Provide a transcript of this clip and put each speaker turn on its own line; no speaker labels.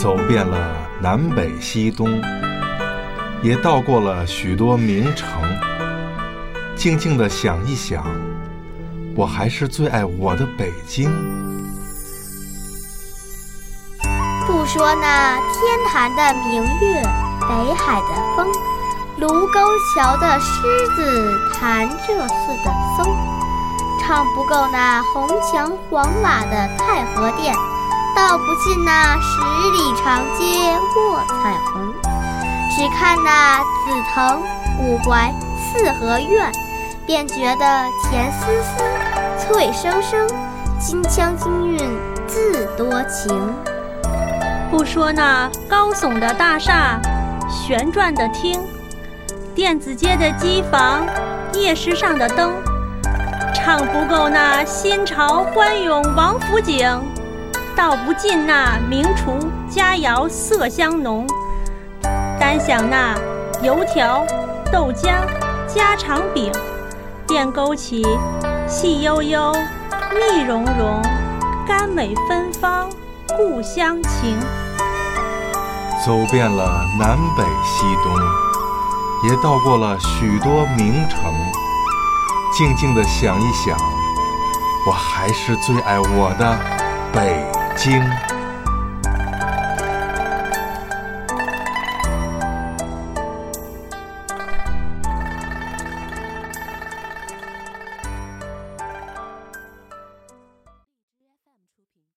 走遍了南北西东，也到过了许多名城。静静地想一想，我还是最爱我的北京。
不说那天坛的明月，北海的风，卢沟桥的狮子，潭柘寺的松，唱不够那红墙黄瓦的太和殿，道不尽那十里长街卧彩虹。只看那紫藤、五槐、四合院，便觉得甜丝丝、脆生生，金腔金韵自多情。
不说那高耸的大厦，旋转的厅，电子街的机房，夜市上的灯，唱不够那新潮欢涌王府井，道不尽那名厨佳肴色香浓。单想那油条、豆浆、家常饼，便勾起细悠悠、蜜融融、甘美芬芳。故乡情，
走遍了南北西东，也到过了许多名城。静静地想一想，我还是最爱我的北经。